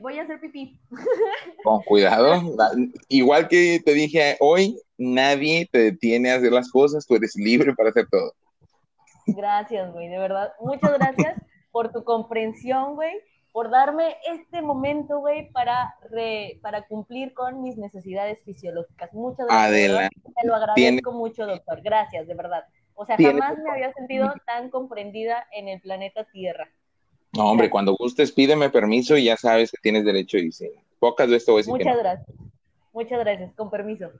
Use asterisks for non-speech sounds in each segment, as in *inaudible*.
voy a hacer pipí. Con cuidado. Igual que te dije hoy, nadie te detiene a hacer las cosas, tú eres libre para hacer todo. Gracias, güey, de verdad. Muchas gracias por tu comprensión, güey, por darme este momento, güey, para, para cumplir con mis necesidades fisiológicas. Muchas gracias. Adelante. Te lo agradezco mucho, doctor. Gracias, de verdad. O sea, jamás me había sentido tan comprendida en el planeta Tierra. No, hombre, cuando gustes, pídeme permiso y ya sabes que tienes derecho y sí. Pocas veces te voy a decir Muchas gracias. Muchas gracias, con permiso.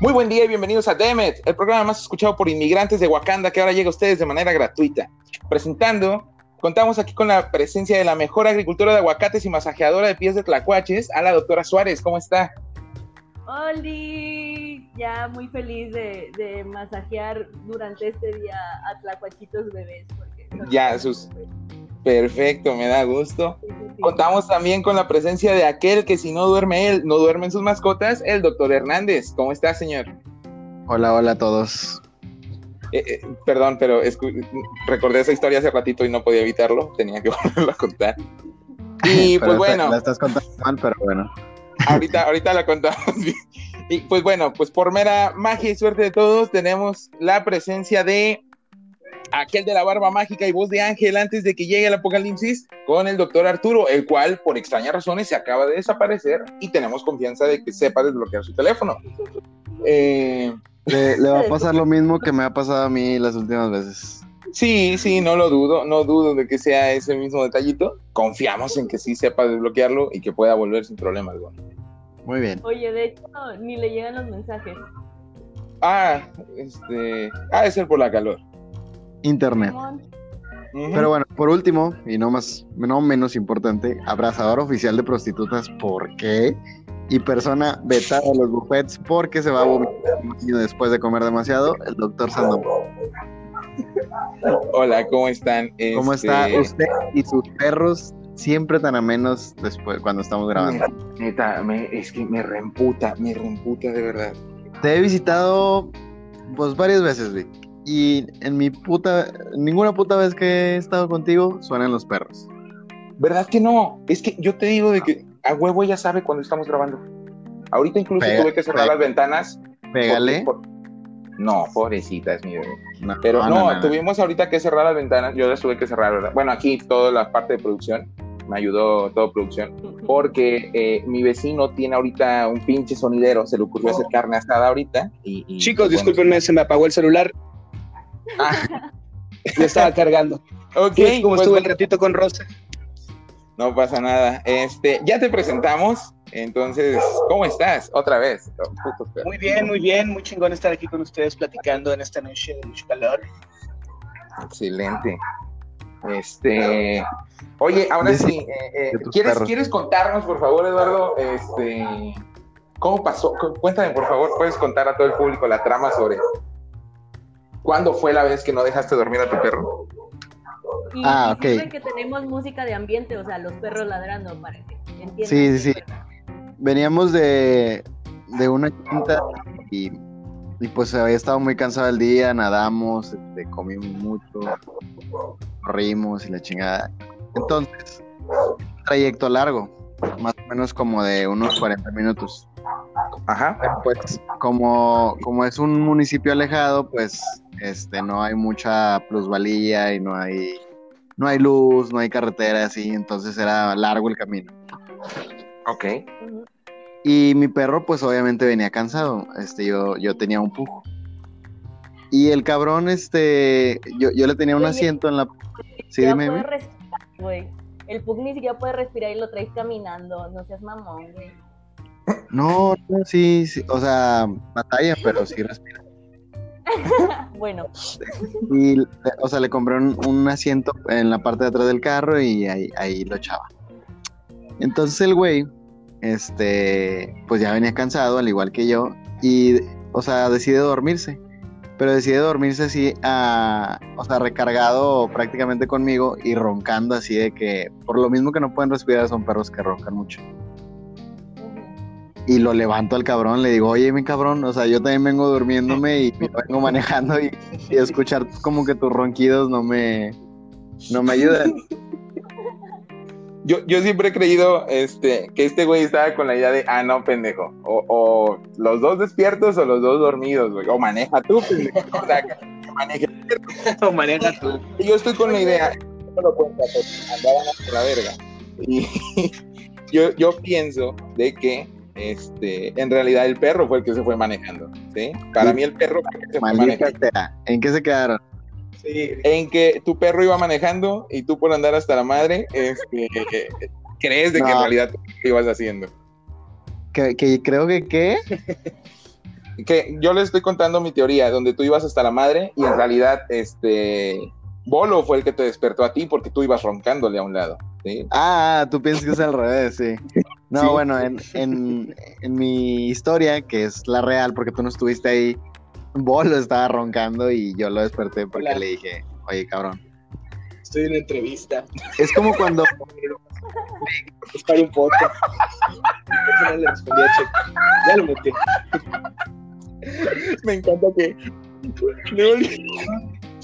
Muy buen día y bienvenidos a Demet, el programa más escuchado por inmigrantes de Wakanda que ahora llega a ustedes de manera gratuita. Presentando Contamos aquí con la presencia de la mejor agricultora de aguacates y masajeadora de pies de tlacuaches, a la doctora Suárez. ¿Cómo está? Oli, ya muy feliz de, masajear durante este día a tlacuachitos bebés. ya, sus... Perfecto, me da gusto. Contamos también con la presencia de aquel que si no duerme él, no duermen sus mascotas, el doctor Hernández. ¿Cómo está, señor? Hola, hola a todos. Eh, eh, perdón, pero recordé esa historia hace ratito y no podía evitarlo, tenía que *laughs* volverlo a contar. *laughs* Y pues bueno. La estás contando mal, pero bueno. Ahorita, *laughs* ahorita la contamos Y pues bueno, pues por mera magia y suerte de todos, tenemos la presencia de aquel de la barba mágica y voz de ángel antes de que llegue el apocalipsis con el doctor Arturo, el cual por extrañas razones se acaba de desaparecer y tenemos confianza de que sepa desbloquear su teléfono. Eh, le, va a pasar lo mismo que me ha pasado a mí las últimas veces. Sí, sí, no lo dudo, no dudo de que sea ese mismo detallito. Confiamos en que sí sepa desbloquearlo y que pueda volver sin problema alguno. Muy bien. Oye, de hecho, ni le llegan los mensajes. Ah, este. Ha de ser por la calor. Internet. Pero bueno, por último, y no más, no menos importante, abrazador oficial de prostitutas, ¿por qué? y persona vetada a los buffets porque se va a vomitar después de comer demasiado, el doctor Sandoval. Hola, ¿cómo están? ¿Cómo está este, usted y sus perros siempre tan amenos después cuando estamos grabando? Neta, es que me reemputa, me reemputa de verdad. Te he visitado pues varias veces, Vic. Y en mi puta, ninguna puta vez que he estado contigo suenan los perros. ¿Verdad que no? Es que yo te digo de que a huevo ya sabe cuando estamos grabando. Ahorita incluso tuve que cerrar las ventanas. Pégale. No, pobrecita es mi bebé. Pero no, tuvimos ahorita que cerrar las ventanas. Yo las tuve que cerrar, ¿verdad? Bueno, aquí toda la parte de producción. Me ayudó todo producción. Porque eh, mi vecino tiene ahorita un pinche sonidero. Se le ocurrió hacer carne asada ahorita. Y, Chicos, discúlpenme, se me apagó el celular. Ah. *laughs* Lo estaba cargando. Ok. Como pues estuve el ratito con Rosa. No pasa nada. Este, ya te presentamos. Entonces, ¿cómo estás? Otra vez. Muy bien, muy bien. Muy chingón estar aquí con ustedes platicando en esta noche de mucho calor. Excelente. Este, oye, ahora sí, eh, eh, ¿quieres, ¿quieres contarnos, por favor, Eduardo, este, cómo pasó? Cuéntame, por favor, puedes contar a todo el público la trama sobre cuándo fue la vez que no dejaste dormir a tu perro. Y, ah, ok. que tenemos música de ambiente, o sea, los perros ladrando, parece. Sí, sí, sí. Veníamos de, de una quinta y, y, pues había estado muy cansado el día, nadamos, este, comimos mucho, corrimos y la chingada. Entonces, trayecto largo, más o menos como de unos 40 minutos. Ajá. pues como, como es un municipio alejado, pues este no hay mucha plusvalía y no hay no hay luz, no hay carretera así, entonces era largo el camino. Ok. Y mi perro, pues obviamente venía cansado. Este, yo, yo tenía un pujo. Y el cabrón, este, yo, yo le tenía un asiento en la. Sí, dime. Puede respirar, güey. El pug ni siquiera puede respirar y lo traes caminando. No seas mamón, güey. No, no, sí, sí, o sea, batalla, pero sí respira. *laughs* bueno. Y, o sea, le compré un, asiento en la parte de atrás del carro y ahí, ahí lo echaba. Entonces el güey, este, pues ya venía cansado, al igual que yo, y, o sea, decide dormirse. Pero decide dormirse así, o sea, recargado prácticamente conmigo y roncando así de que, por lo mismo que no pueden respirar, son perros que roncan mucho. y lo levanto al cabrón, le digo, oye, mi cabrón, o sea, yo también vengo durmiéndome y *laughs* vengo manejando y, y escuchar como que tus ronquidos no me, no me ayudan. Yo, yo siempre he creído este, que este güey estaba con la idea de, ah, no, pendejo. O, o los dos despiertos o los dos dormidos, güey. O maneja tú, pendejo. O sea, *laughs* que maneje. *laughs* O maneja tú. Y Yo estoy con la idea, no lo cuenta, andaban hasta la verga. Y *laughs* yo, yo pienso de que este, en realidad el perro fue el que se fue manejando. ¿sí? Para mí el perro fue el que se fue manejando. ¿En qué se quedaron? Sí. En que tu perro iba manejando y tú por andar hasta la madre, este, *laughs* crees de que en No. realidad lo ibas haciendo. Que, que creo que qué. *laughs* que yo les estoy contando mi teoría, donde tú ibas hasta la madre y en realidad este Bolo fue el que te despertó a ti porque tú ibas roncándole a un lado. ¿sí? Ah, tú piensas que es al revés, sí. No, Sí. bueno, en, en, en mi historia, que es la real, porque tú no estuviste ahí, *laughs* Bolo estaba roncando y yo lo desperté porque Hola. le dije, oye, cabrón. Estoy en una entrevista. Es como cuando, *laughs* Es para un podcast. No le respondí a Checo. Ya lo metí. *laughs* Me encanta que.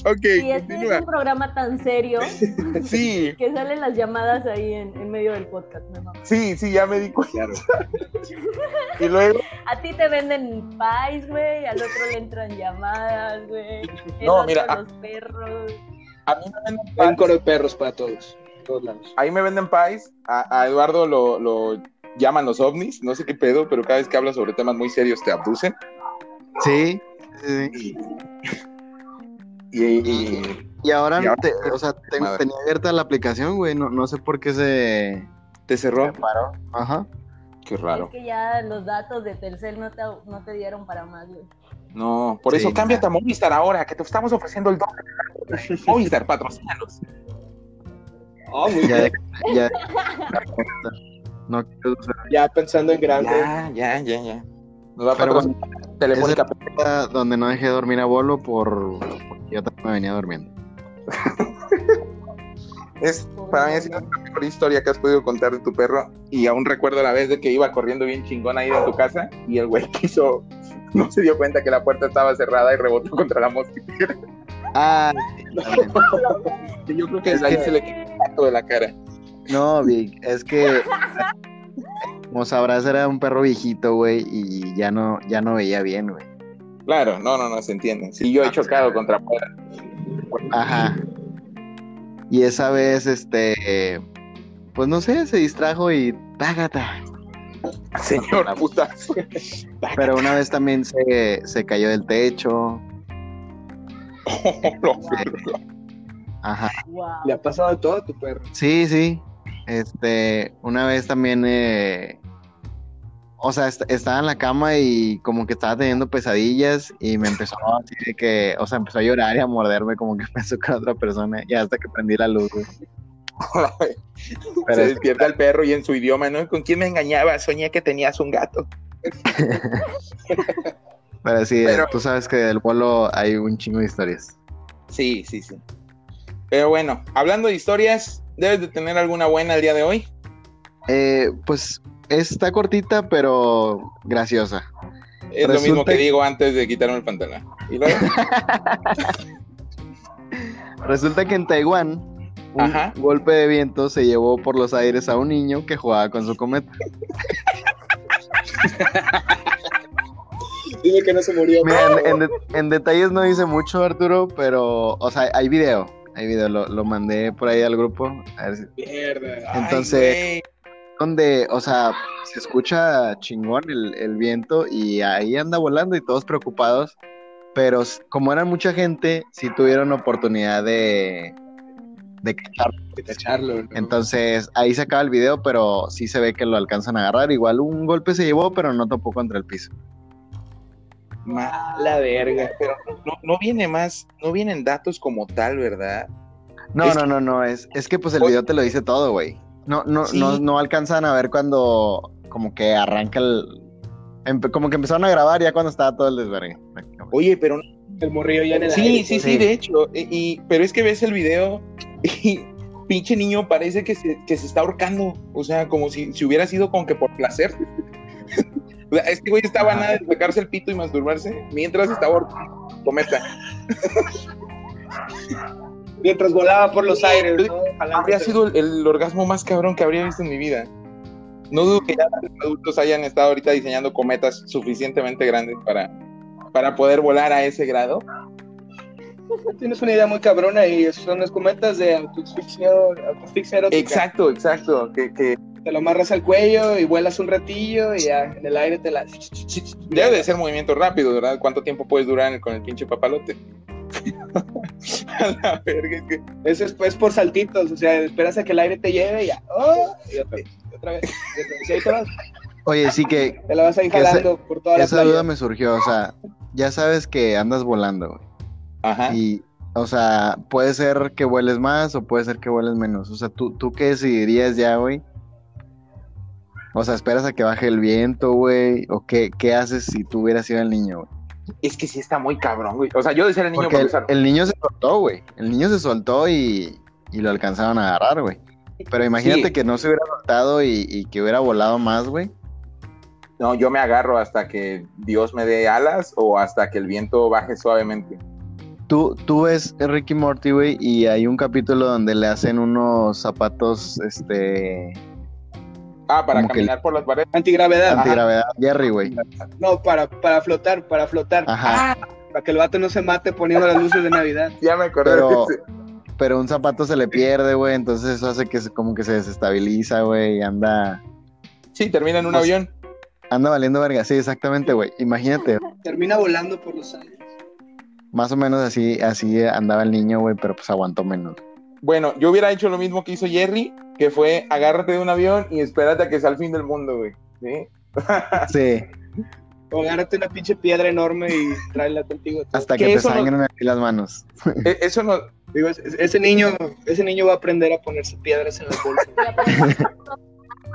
Ok, Y este es un programa tan serio *laughs* Sí, que salen las llamadas ahí en, en medio del podcast, mamá. sí, sí, ya me di cuenta. Claro. *laughs* Y luego, A ti te venden pies, güey, al otro le entran llamadas, güey. No, mira, a los perros. a mí me venden un coro de perros para todos. Todos lados. Ahí me venden pies. A, a Eduardo lo, lo llaman los ovnis. No sé qué pedo, pero cada vez que hablas sobre temas muy serios te abducen. sí, sí. Y, y- y ahora, Y ahora- te- o sea, te- tenía abierta la aplicación, güey, no, no sé por qué se te cerró. paró. Ajá. Qué Es raro. que ya los datos de Telcel no te, no te dieron para más, güey. No, por Sí, eso cámbiate a. Movistar ahora, que te estamos ofreciendo el doble. *laughs* Movistar, patrocínalos. Oh, muy Ya, bien. ya. *laughs* No Ya pensando en grande. Ya, ya, ya, ya. Nos va a Pero patrocinar Telefónica. esa donde no dejé dormir a Bolo por yo también me venía durmiendo. Es, para mí ha sido la mejor historia que has podido contar de tu perro. Y aún recuerdo la vez de que iba corriendo bien chingón ahí en tu casa y el güey quiso, no se dio cuenta que la puerta estaba cerrada y rebotó contra la mosquitera. Ah, yo creo que Es desde ahí que- se le quitó el tacto de la cara. No, Vic, es que como sabrás era un perro viejito, güey, y ya no, ya no veía bien, güey. Claro, no, no, no se entiende. Si yo he chocado contra puertas. Ajá. Y esa vez, este, pues no sé, se distrajo y tágata. Señor putas. Pero una vez también se, se cayó del techo. *laughs* Ajá. Wow. Le ha pasado de todo a tu perro. Sí, sí. Este, una vez también, eh, o sea, est- estaba en la cama y como que estaba teniendo pesadillas y me empezó así de que, o sea, empezó a llorar y a morderme como que *laughs* pensó con otra persona y hasta que prendí la luz, güey. *laughs* Pero se es- despierta el perro y en su idioma, ¿no? ¿Con quién me engañaba? Soñé que tenías un gato. *laughs* pero sí, Pero- tú sabes que del bolo hay un chingo de historias. Sí, sí, sí. Pero bueno, hablando de historias, ¿debes de tener alguna buena el día de hoy? Eh, pues está cortita, pero graciosa. Es lo Resulta mismo que digo antes de quitarme el pantalón. Y luego, *laughs* Resulta que en Taiwán, un Ajá. golpe de viento se llevó por los aires a un niño que jugaba con su cometa. *laughs* Dime que no se murió. Mira, en, en de- en detalles no dice mucho, Arturo, pero, o sea, hay video. Hay video, lo, lo mandé por ahí al grupo. A ver si- Mierda. ay, Entonces- donde, o sea, se escucha chingón el, el viento y ahí anda volando y todos preocupados. Pero como eran mucha gente, sí tuvieron oportunidad de, de cacharlo. De cacharlo. ¿no? Entonces ahí se acaba el video, pero sí se ve que lo alcanzan a agarrar. Igual un golpe se llevó, pero no topó contra el piso. ma- La verga. pero no, no viene más, no vienen datos como tal, ¿verdad? No, Es no, no, no, es, es que pues el video te lo dice todo, güey. No, no, Sí. no, no alcanzan a ver cuando como que arranca el... empe- como que empezaron a grabar ya cuando estaba todo el desvergue. Oye, pero El morrillo ya en el sí, aire. sí, sí, Sí. de hecho. Y, y- pero es que ves el video y *laughs* pinche niño parece que se, que se está ahorcando. O sea, como si, si hubiera sido como que por placer. *laughs* O sea, este güey estaba a nada de sacarse el pito y masturbarse mientras estaba ahorcando cometa. *laughs* Mientras volaba por los aires, ¿no? Habría sido el, el orgasmo más cabrón que habría visto en mi vida. No dudo que ya los adultos hayan estado ahorita diseñando cometas suficientemente grandes para, para poder volar a ese grado. Tienes una idea muy cabrona y son las cometas de autoasfixia, autoasfixia erótica. Exacto, exacto. Que, que Te lo amarras al cuello y vuelas un ratillo y ya en el aire te la... debe de ser movimiento rápido, ¿verdad? ¿Cuánto tiempo puedes durar con el pinche papalote? *laughs* a la verga, que Eso es, por saltitos, o sea, esperas a que el aire te lleve y ya. ¡Oh! Y otra, y otra vez. Y otra. Oye, sí que Te la vas a ir jalando por toda la esa playa. duda me surgió, o sea, ya sabes que andas volando, güey. Ajá. Y, o sea, puede ser que vueles más o puede ser que vueles menos. O sea, ¿tú, tú qué decidirías ya, güey? O sea, ¿esperas a que baje el viento, güey? ¿O qué, qué haces si tú hubieras sido el niño, güey? Es que sí está muy cabrón, güey. O sea, yo de ser el niño Porque el, el niño se soltó, güey. El niño se soltó y, y lo alcanzaron a agarrar, güey. Pero imagínate Sí. que no se hubiera soltado y, y que hubiera volado más, güey. No, yo me agarro hasta que Dios me dé alas o hasta que el viento baje suavemente. Tú, tú ves Ricky Morty, güey, y hay un capítulo donde le hacen unos zapatos, este, Ah, para Como que- caminar por las paredes. Antigravedad. Ajá. antigravedad Jerry, güey. No, para, para flotar, para flotar. Ajá. Para que el vato no se mate poniendo las luces de Navidad. Ya me acordé Pero-. Pero un zapato se le pierde, güey, entonces eso hace que se- como que se desestabiliza, güey, y anda, Sí, termina en un Pues- avión. anda valiendo verga. Sí, exactamente, güey. Imagínate, Termina volando por los aires. más o menos así, así andaba el niño, güey, pero pues aguantó menos. Bueno, yo hubiera hecho lo mismo que hizo Jerry, que fue agárrate de un avión y espérate a que sea el fin del mundo, güey. ¿Sí? *laughs* Sí, O agárrate una pinche piedra enorme y tráela contigo. hasta Que que te eso no- sangren aquí las manos. *laughs* E- Eso no, Digo, es- ese niño, ese niño va a aprender a ponerse piedras en las bolsas. *laughs*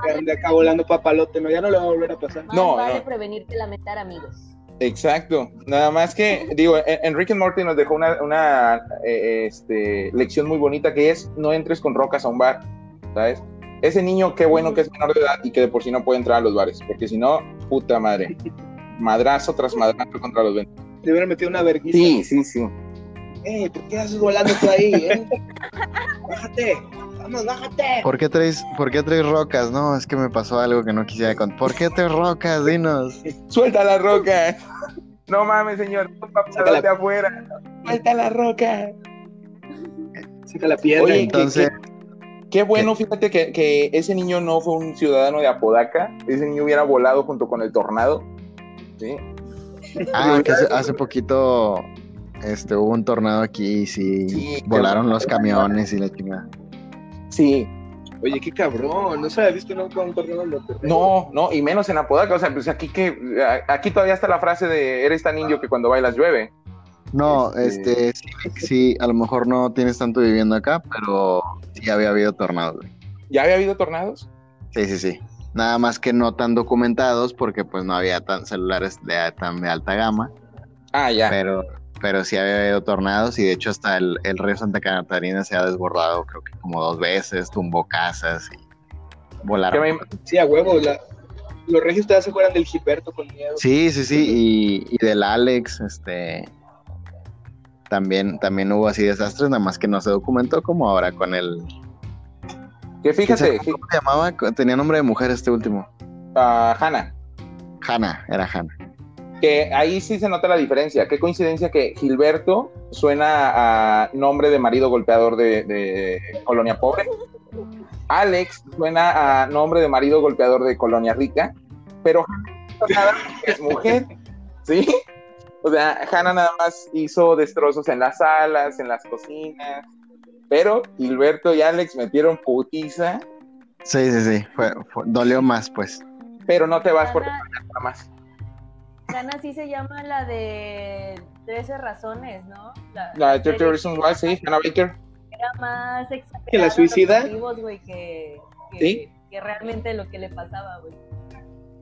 Ya ande acá volando papalote, no, ya no le va a volver a pasar. Más No, vale no. prevenir que lamentar, amigos. Exacto. Nada más que, digo, en- Enrique Morty nos dejó una, una, eh, este, lección muy bonita que es no entres con rocas a un bar, ¿sabes? Ese niño, qué bueno que es menor de edad y que de por sí no puede entrar a los bares, porque si no, puta madre. Madrazo tras madrazo contra los ventas. Le hubieran metido una verguisa. Sí, sí, sí. Eh, ¿por qué haces volando tú ahí, eh? Bájate. Vamos, bájate. ¿Por qué traes, por qué traes rocas? No, es que me pasó algo que no quisiera contar. ¿Por qué traes rocas? Dinos. Suelta la roca. No mames, señor. Papalote Sácala. afuera. Suelta la roca. Saca la piedra. Oye, Entonces, Qué bueno, fíjate que, que ese niño no fue un ciudadano de Apodaca. Ese niño hubiera volado junto con el tornado. Sí. ah, que hace, hace poquito este, hubo un tornado aquí y sí, Sí, volaron qué- los camiones y la chingada. Sí. Oye, qué cabrón. No se había visto nunca un tornado en. No, no, y menos en Apodaca. O sea, pues aquí que aquí todavía está la frase de eres tan indio que cuando bailas llueve. No, Este- este, sí, sí, a lo mejor no tienes tanto viviendo acá, pero sí había habido tornados, güey. ¿Ya había habido tornados? Sí, sí, sí. Nada más que no tan documentados porque pues no había tan celulares de, tan de alta gama, Ah, ya. pero, pero sí había habido tornados y de hecho hasta el, el río Santa Catarina se ha desbordado creo que como dos veces, tumbó casas y volaron. Sí, a huevo. la- Los regios todavía se acuerdan del Gilberto con miedo. Sí, sí, sí, y, y del Alex, este, también, también hubo así desastres, nada más que no se documentó como ahora con el... que fíjate, ¿Cómo se llamaba? Tenía nombre de mujer este último. ah, Hanna, Hanna, era Hanna. que ahí sí se nota la diferencia. Qué coincidencia que Gilberto suena a nombre de marido golpeador de, de Colonia Pobre. Alex suena a nombre de marido golpeador de Colonia Rica. Pero Hannah es mujer. *laughs* ¿Sí? O sea, Hannah nada más hizo destrozos en las salas, en las cocinas. Pero Gilberto y Alex metieron putiza. Sí, sí, sí, fue, fue- dolió más, pues. Pero no te vas por Hannah, nada más. Hannah sí se llama la de 13 razones, ¿no? La, La de serie 30 Reasons Why, sí, Hannah Baker. Era más exagerada ¿Que la suicida? los motivos, güey, que, que, Sí. que realmente lo que le pasaba, güey.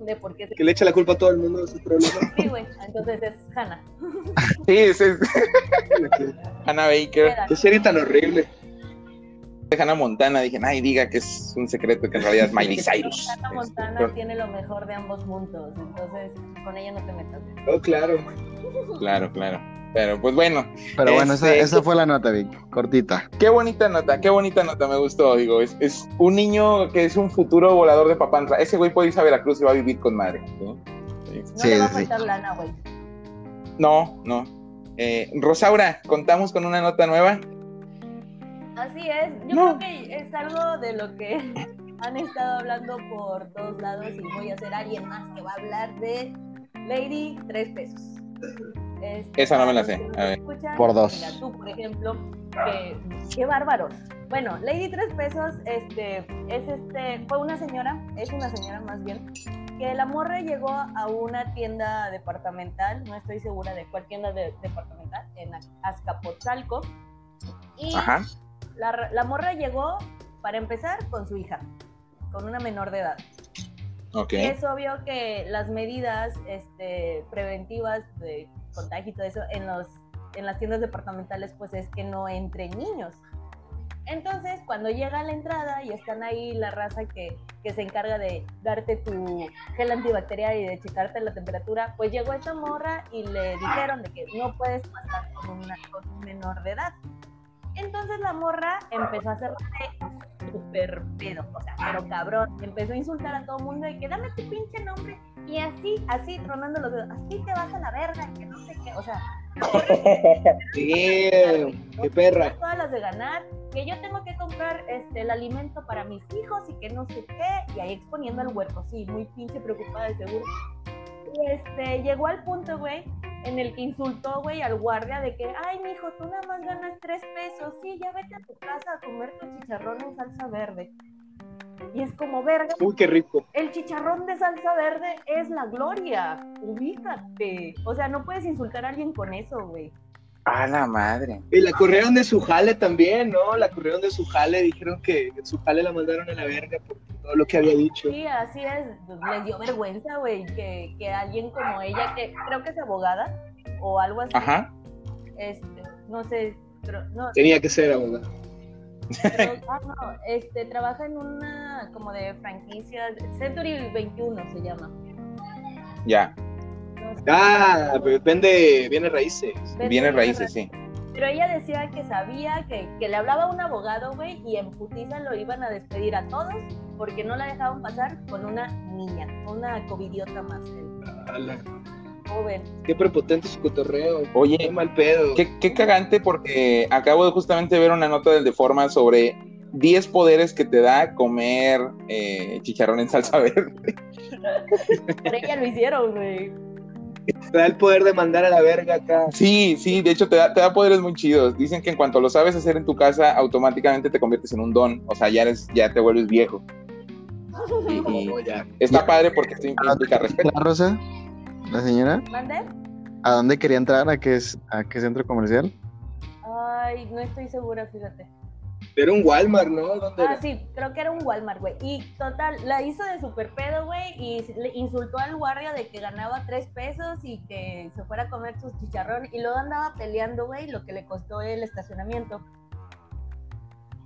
De por qué se... Que le echa la culpa a todo el mundo de sus problemas. Sí, güey, entonces es Hannah. *laughs* Sí, es, *laughs* es Hannah Baker. Qué serie tan horrible. de Hannah Montana, dije, ay, diga que es un secreto que en realidad es Miley *laughs* Cyrus. Hannah Este, Montana pero- tiene lo mejor de ambos mundos, entonces con ella no te metas. Oh, claro. claro, claro. Pero pues bueno, Pero bueno, esa, Este- esa fue la nota, Vic, cortita. qué bonita nota, qué bonita nota, me gustó, digo, es, es un niño que es un futuro volador de papantla. Ese güey puede irse a Veracruz y va a vivir con madre. ¿sí? Sí. No Sí, le va a sí. faltar lana, güey. No, no. Eh, Rosaura, contamos con una nota nueva. Así es, yo No. creo que es algo de lo que *laughs* han estado hablando por todos lados y voy a ser alguien más que va a hablar de Lady Tres Pesos. Este, Esa no me la sé, a ver. Por dos. Mira, tú, por ejemplo, que, qué bárbaros. Bueno, Lady Tres Pesos, este, es este, fue una señora, es una señora más bien, que la morra llegó a una tienda departamental, no estoy segura de cuál tienda de- departamental, en Azcapotzalco, y Ajá. la, la morra llegó, para empezar, con su hija, con una menor de edad. Ok. Y es obvio que las medidas este, preventivas de contagio y todo eso en, los, en las tiendas departamentales, pues es que no entren niños. Entonces, cuando llega a la entrada y están ahí la raza que, que se encarga de darte tu gel antibacterial y de checarte la temperatura, pues llegó esta morra y le dijeron de que no puedes pasar con, una, con un menor de edad. Entonces la morra empezó a hacerse súper pedo, o sea, pero cabrón, empezó a insultar a todo el mundo y que dame tu pinche nombre y así, así, tronando los dedos, así te vas a la verga y que no sé qué, o sea, *laughs* Damn, qué perra. todas las de ganar, que yo tengo que comprar este, el alimento para mis hijos y que no sé qué, y ahí exponiendo al huerco, sí, muy pinche preocupada de seguro. Y este, llegó al punto, güey, en el que insultó, güey, al guardia de que, ay, mijo, tú nada más ganas tres pesos, sí, ya vete a tu casa a comer tu chicharrón en salsa verde. Y es como, verga, Uy, qué rico. el chicharrón de salsa verde es la gloria, ubícate. O sea, no puedes insultar a alguien con eso, güey. A la madre. Y la corrieron de su jale también, ¿no? La corrieron de su jale, dijeron que en su jale la mandaron a la verga por todo lo que había dicho. Sí, así es. Pues, les dio vergüenza, güey, que, que alguien como ella, que creo que es abogada o algo así, Ajá. este, no sé, pero, no, Tenía que ser abogado. Pero- *laughs* ah, no, este, trabaja en una como de franquicias, Century 21 se llama. Ya. No sé. Ah, pues vende bienes raíces. Vende Viene bienes raíces, sí. Pero ella decía que sabía que, que le hablaba a un abogado, güey, y en putiza lo iban a despedir a todos porque no la dejaban pasar con una niña, una covidiota más. Ala, Joven. Qué prepotente su cotorreo. Qué Oye, mal pedo. qué, qué cagante porque acabo de justamente ver una nota del Deforma sobre 10 poderes que te da comer eh, chicharrón en salsa verde. Pero ella lo hicieron, güey. Te da el poder de mandar a la verga acá. Sí, sí, de hecho te da, te da poderes muy chidos. Dicen que en cuanto lo sabes hacer en tu casa, automáticamente te conviertes en un don. O sea, ya eres, ya te vuelves viejo. *laughs* Y, y ya. está padre porque esto implica respeto. ¿La Rosa? ¿La señora? ¿Mande? ¿A dónde quería entrar? ¿A qué, es- a qué centro comercial? Ay, no estoy segura, fíjate. Era un Walmart, ¿no? ¿Dónde Ah, era? sí, creo que era un Walmart, güey. Y total, la hizo de super pedo, güey, y le insultó al guardia de que ganaba tres pesos y que se fuera a comer sus chicharrón. Y luego andaba peleando, güey, lo que le costó el estacionamiento.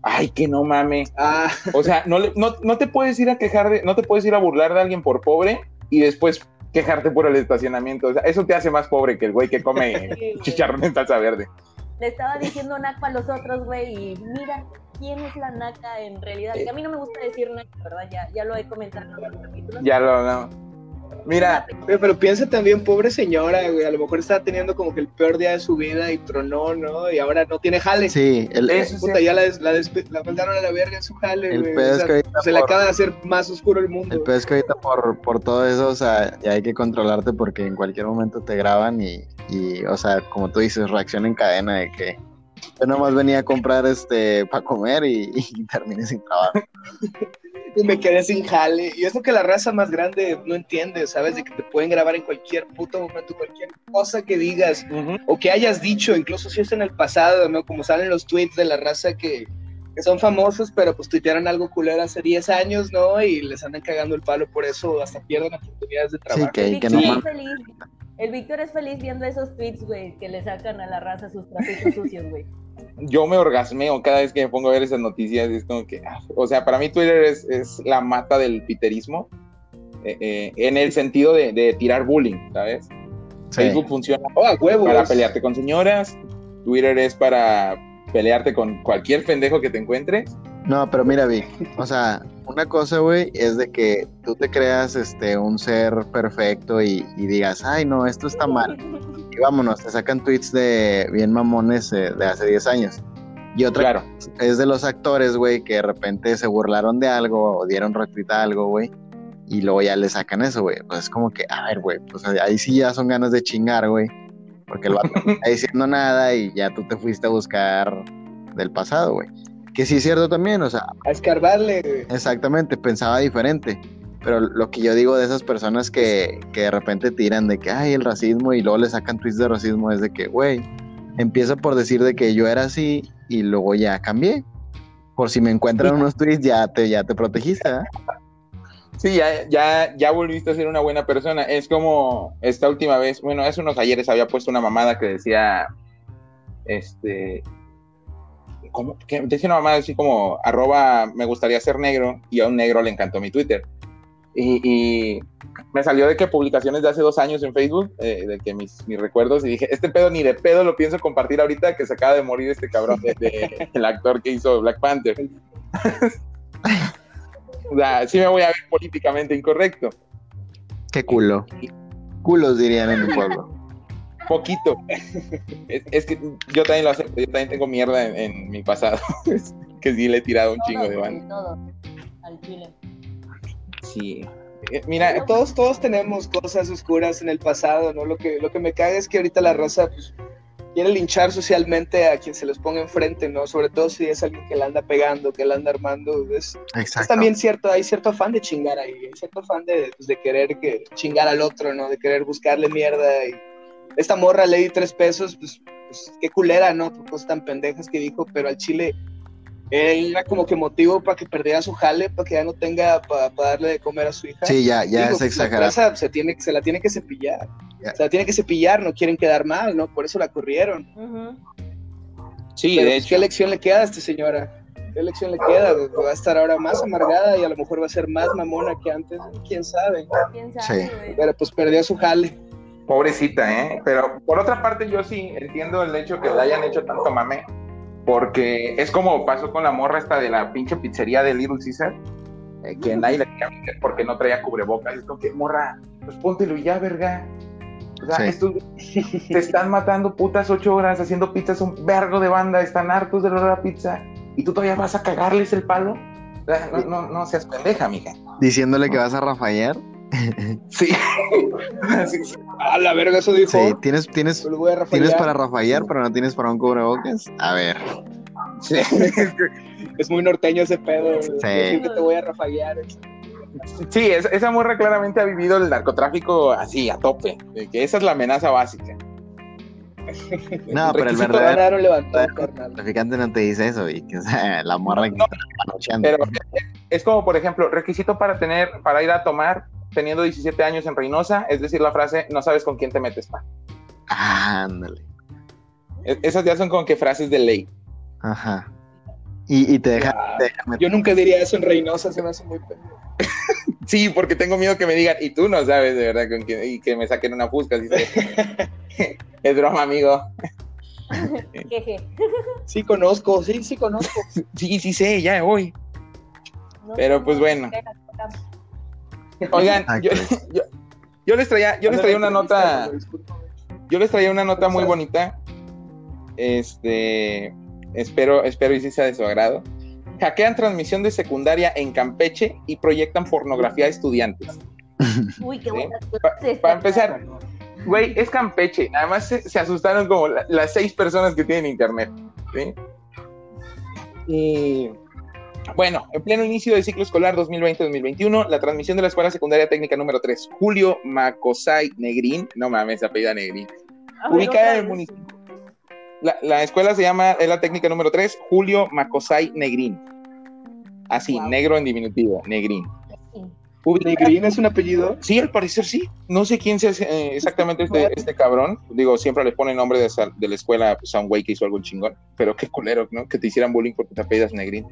Ay, que no mames. Ah, O sea, no, le- no, no te puedes ir a quejar de, no te puedes ir a burlar de alguien por pobre y después quejarte por el estacionamiento. O sea, eso te hace más pobre que el güey que come *laughs* Sí, chicharrón en salsa verde. Le estaba diciendo naco a los otros, güey, y mira quién es la naca en realidad. Que a mí no me gusta decir naca, ¿verdad? Ya, ya lo he comentado en otros capítulos. Ya lo no. Mira, pero piensa también, pobre señora, güey. A lo mejor estaba teniendo como que el peor día de su vida y tronó, ¿no? Y ahora no tiene jale. Sí, el, Eso Puta, ya la, la, mandaron a la verga en su jale, El güey. pedo O es que ahorita se le acaba de hacer más oscuro el mundo. el peor es que ahorita por, por todo eso, o sea, ya hay que controlarte porque en cualquier momento te graban y, y, o sea, como tú dices, reacción en cadena de que yo nomás venía a comprar este para comer y, *laughs* y terminé sin trabajo. *laughs* Y me quedé sin jale. Y es lo que la raza más grande no entiende, ¿sabes? De que te pueden grabar en cualquier puto momento, cualquier cosa que digas o que hayas dicho, incluso si es en el pasado, ¿no? Como salen los tweets de la raza que, que son famosos, pero pues tuitearon algo culero hace 10 años, ¿no? Y les andan cagando el palo por eso, hasta pierden oportunidades de Sí, trabajo. que, El que Víctor, no Sí. es feliz. El Víctor es feliz viendo esos tweets, güey, que le sacan a la raza sus trapitos sucios, güey. Yo me orgasmeo cada vez que me pongo a ver esas noticias. Es como que, ah, o sea, para mí Twitter es, es la mata del piterismo. eh, eh, en el sentido de, de tirar bullying, ¿sabes? Sí. Facebook funciona Oh, huevos. para pelearte con señoras, Twitter es para pelearte con cualquier pendejo que te encuentres. No, pero mira, Vi, o sea, una cosa, güey, es de que tú te creas este, un ser perfecto y, y digas, ay, no, esto está mal. Y vámonos, te sacan tweets de bien mamones eh, de hace 10 años. Y otra Claro. es de los actores, güey, que de repente se burlaron de algo o dieron retweet a algo, güey. Y luego ya le sacan eso, güey. Pues es como que, a ver, güey, pues ahí sí ya son ganas de chingar, güey. Porque el vato no *laughs* está diciendo nada y ya tú te fuiste a buscar del pasado, güey. Que sí es cierto también, o sea, A escarbarle. güey. Exactamente, pensaba diferente. Pero lo que yo digo de esas personas que, que de repente tiran de que, ay, el racismo y luego le sacan tweets de racismo es de que, güey, empieza por decir de que yo era así y luego ya cambié. Por si me encuentran unos tweets ya te, ya te protegiste. Sí, ya, ya, ya volviste a ser una buena persona. Es como esta última vez, bueno, hace unos ayeres había puesto una mamada que decía, este, ¿cómo? Que decía una mamada así como, arroba, me gustaría ser negro, y a un negro le encantó mi Twitter. Y, y me salió de que publicaciones de hace dos años en Facebook, eh, de que mis, mis recuerdos, y dije, este pedo ni de pedo lo pienso compartir ahorita, que se acaba de morir este cabrón, de- de- el actor que hizo Black Panther. *laughs* o sea, sí me voy a ver políticamente incorrecto. Qué culo. Culos dirían en mi pueblo. Poquito. Es, es que yo también lo acepto, yo también tengo mierda en, en mi pasado. *laughs* que sí le he tirado un chingo de banda. Todo, al chile. Sí. Eh, Mira, Todos, todos tenemos cosas oscuras en el pasado, ¿no? Lo que, lo que me caga es que ahorita la raza pues, quiere linchar socialmente a quien se les ponga enfrente, ¿no? Sobre todo si es alguien que la anda pegando, que la anda armando. Es, también cierto, hay cierto afán de chingar ahí, hay cierto afán de, pues, de querer que chingar al otro, ¿no? De querer buscarle mierda. Y esta morra le di tres pesos, pues, pues, qué culera, ¿no? Cosas tan pendejas que dijo, pero al chile era como que motivo para que perdiera su jale, para que ya no tenga para darle de comer a su hija. Sí, ya, ya Digo, es la exagerado. raza se, tiene, se la tiene que cepillar. Se la tiene que cepillar, no quieren quedar mal, ¿no? Por eso la corrieron. Sí, Pero, de pues, hecho. ¿qué lección le queda a esta señora? ¿Qué lección le queda? Va a estar ahora más amargada y a lo mejor va a ser más mamona que antes, quién sabe. ¿Quién sabe, Sí. Pero pues perdió su jale. Pobrecita, ¿eh? Pero por otra parte, yo sí entiendo el hecho que le hayan hecho tanto mame, porque es como pasó con la morra esta de la pinche pizzería de Little Caesar, eh, que nadie le quería meter porque no traía cubrebocas. Es como que, morra, pues póntelo y ya, verga. O sea, Sí. estos *laughs* te están matando putas ocho horas haciendo pizzas, un vergo de banda, están hartos de la pizza, y tú todavía vas a cagarles el palo. O sea, no, no, no seas pendeja, mija. Diciéndole que vas a Rafael. *laughs* Sí. A la verga, eso dijo. Sí, tienes, tienes, tienes para Rafael, pero no tienes para un cubrebocas. A ver. Sí. *laughs* Es muy norteño ese pedo. Sí. Que te voy a rafaguear. Sí, es- esa morra claramente ha vivido el narcotráfico así, a tope. de que esa es la amenaza básica. No, pero el verdadero levantado, carnal. traficante no te dice eso, y que o sea, la morra que No, está. Pero es como, por ejemplo, requisito para tener, para ir a tomar teniendo 17 años en Reynosa, es decir, la frase, no sabes con quién te metes, pa. Ah, ándale. E- Esas ya son como que frases de ley. Ajja. Y, y te deja, Ah, te deja meter- Yo nunca diría eso en Reynosa, se me hace muy pendejo. *laughs* Sí, porque tengo miedo que me digan, y tú no sabes de verdad con quién, y que me saquen una fusca. así *laughs* es broma, amigo. Sí conozco, sí, sí conozco. *laughs* Sí, sí sé, ya voy. No Pero, pues, no, bueno. Oigan, Ah, yo, yo, yo les traía, yo les traía una nota, yo les traía una nota muy bonita. Este, espero, espero y sí sea de su agrado. Hackean transmisión de secundaria en Campeche y proyectan pornografía a estudiantes. *laughs* Uy, qué Sí. buena clase para empezar, güey, es Campeche. Además se, se asustaron como la- las seis personas que tienen internet. ¿sí? Y bueno, en pleno inicio del ciclo escolar 2020-2021, la transmisión de la Escuela Secundaria Técnica número 3, Julio Macosay Negrín, no mames, apellida Negrín, ubicada en el municipio. La, la escuela se llama, es la técnica número 3, Julio Macosay Negrín. Así, Wow. negro en diminutivo, Negrín. Sí. Negrín es un apellido. Sí, al parecer sí. No sé quién sea eh, exactamente este, este cabrón. Digo, siempre le pone nombre de, esa- de la escuela pues, a un güey que hizo algo chingón. Pero qué culero, ¿no? Que te hicieran bullying porque te apellidas Negrín.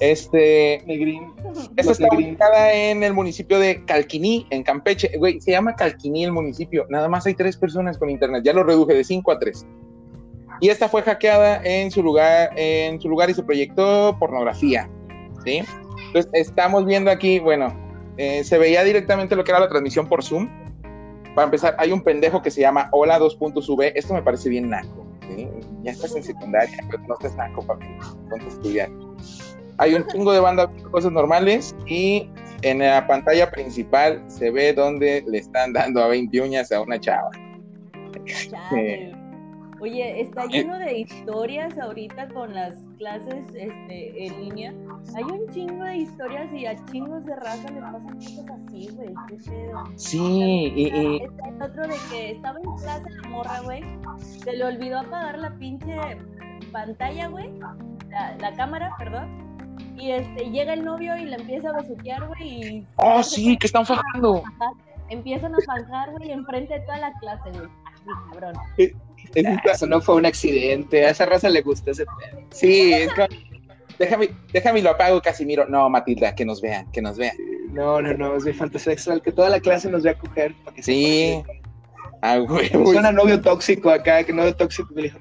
Este, Negrín. esta está Negrín. ubicada en el municipio de Calquiní, en Campeche. Güey, se llama Calquiní el municipio. Nada más hay tres personas con internet. Ya lo reduje de cinco a tres. Y esta fue hackeada en su lugar, en su lugar y se proyectó pornografía. ¿Sí? Entonces, estamos viendo aquí, bueno, eh, se veía directamente lo que era la transmisión por Zoom. Para empezar, hay un pendejo que se llama Hola 2.V. Esto me parece bien naco. ¿sí? Ya estás en secundaria, pero no estás naco, papi. Ponte a estudiar. Hay un chingo de banda cosas normales y en la pantalla principal se ve donde le están dando a 20 uñas a una chava. Chale. Oye, está lleno de historias ahorita con las clases este, en línea. Hay un chingo de historias y a chingos de raza le pasan cosas así, güey. Qué pedo. Sí, y, y- Está el otro de que estaba en clase la morra, güey. Se le olvidó apagar la pinche pantalla, güey. La, la cámara, perdón. Y este, llega el novio y la empieza a besuquear, güey. Y Oh, sí, que están fajando. empiezan a fanjar, güey, enfrente de toda la clase, güey. Así, cabrón. Eso no fue un accidente. A esa raza le gusta ese pedo. Sí, es como- déjame, déjame y lo apago, Casimiro. No, Matilda, que nos vean, que nos vean. No, no, no. Es mi fantasía sexual. Que toda la clase nos vea coger. Para que Sí. Ah, güey. Suena novio tóxico acá. Que novio tóxico que le dijo,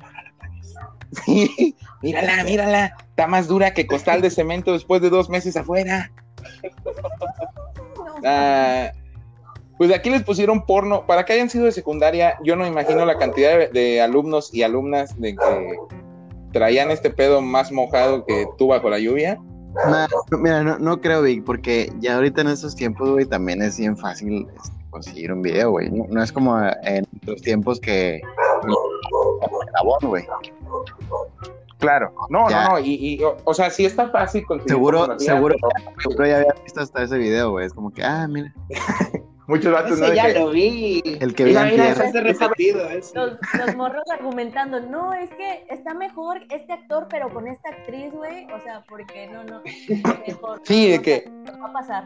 *laughs* Sí, mírala, mírala. Está más dura que costal de cemento después de dos meses afuera. *laughs* Ah, pues aquí les pusieron porno. Para que hayan sido de secundaria, yo no imagino la cantidad de, de alumnos y alumnas de que traían este pedo más mojado que tú bajo la lluvia. No, mira, no, no creo, Vic, porque ya ahorita en estos tiempos, güey, también es bien fácil este, conseguir un video, güey. No, no es como en los tiempos que grabó, güey. Claro, no, Ya. no, no, y, y, o, o sea, sí está fácil conseguir Seguro, seguro, pero seguro ya había visto hasta ese video, güey. Es como que, ah, mira, *laughs* muchos vatos no Ese de ya que- lo vi. el que Mira, veía mira, Pierre. Es de repetido. ese. Los, los morros argumentando, no, es que está mejor este actor, pero con esta actriz, güey. O sea, porque no, no. Mejor, Sí, de no, que- no va a pasar.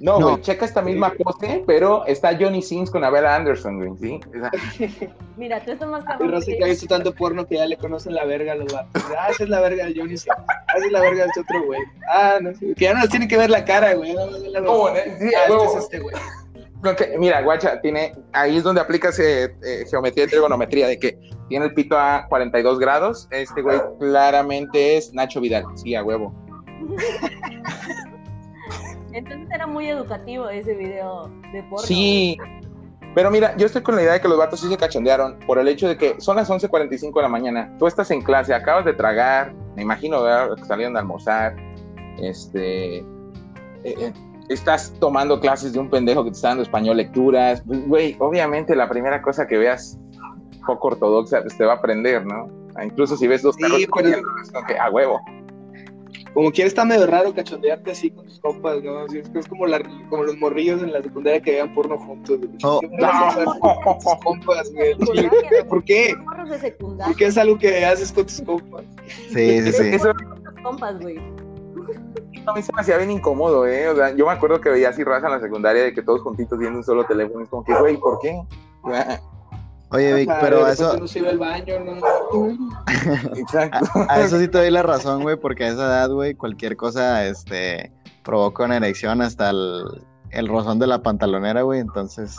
No, No. güey, checa esta misma pose, pero está Johnny Sins con Abela Anderson, güey, ¿sí? *laughs* Mira, tú estás más cabrón. que ha visto tanto porno que ya le conocen la verga a los vatos. Ah, esa es la verga de Johnny Sins. Ah, esa es la verga de este otro güey. Ah, no sé. Que ya no les tiene que ver la cara, güey. No, no, no, no. ¿Cómo, eh? Sí, Ah, a huevo. este es este güey. Mira, guacha, tiene, ahí es donde aplicas eh, eh, geometría y trigonometría, de que tiene el pito a 42 grados. Este güey claramente es Nacho Vidal, sí, a huevo. *laughs* Entonces era muy educativo ese video de porno. Sí, pero mira, yo estoy con la idea de que los vatos sí se cachondearon por el hecho de que son las 11.45 de la mañana, tú estás en clase, acabas de tragar, me imagino ¿verdad? que salieron de almorzar, este, eh, eh, estás tomando clases de un pendejo que te está dando español, lecturas, pues, güey, obviamente la primera cosa que veas poco ortodoxa pues, te va a aprender, ¿no? Ah, Incluso si ves dos Sí, carros pero- corriendo, es como que a huevo. Como quiera está medio raro cachondearte así con tus compas, ¿no? Así es, que es como, la, como los morrillos en la secundaria que veían porno juntos. Oh. ¿Cómo vas a hacer con tus compas, güey? ¿Por qué? Porque es algo que haces con tus compas. Sí, sí, sí. Eso compas, güey. A mí se me hacía bien incómodo, ¿eh? O sea, yo me acuerdo que veía así raza en la secundaria de que todos juntitos viendo un solo teléfono. Es como que, güey, ¿por qué? Oye, Vic, pero a eso, No se iba al baño, ¿no? *laughs* Exacto. a eso sí te doy la razón, güey, porque a esa edad, güey, cualquier cosa, este, provoca una erección hasta el, el rozón de la pantalonera, güey, entonces,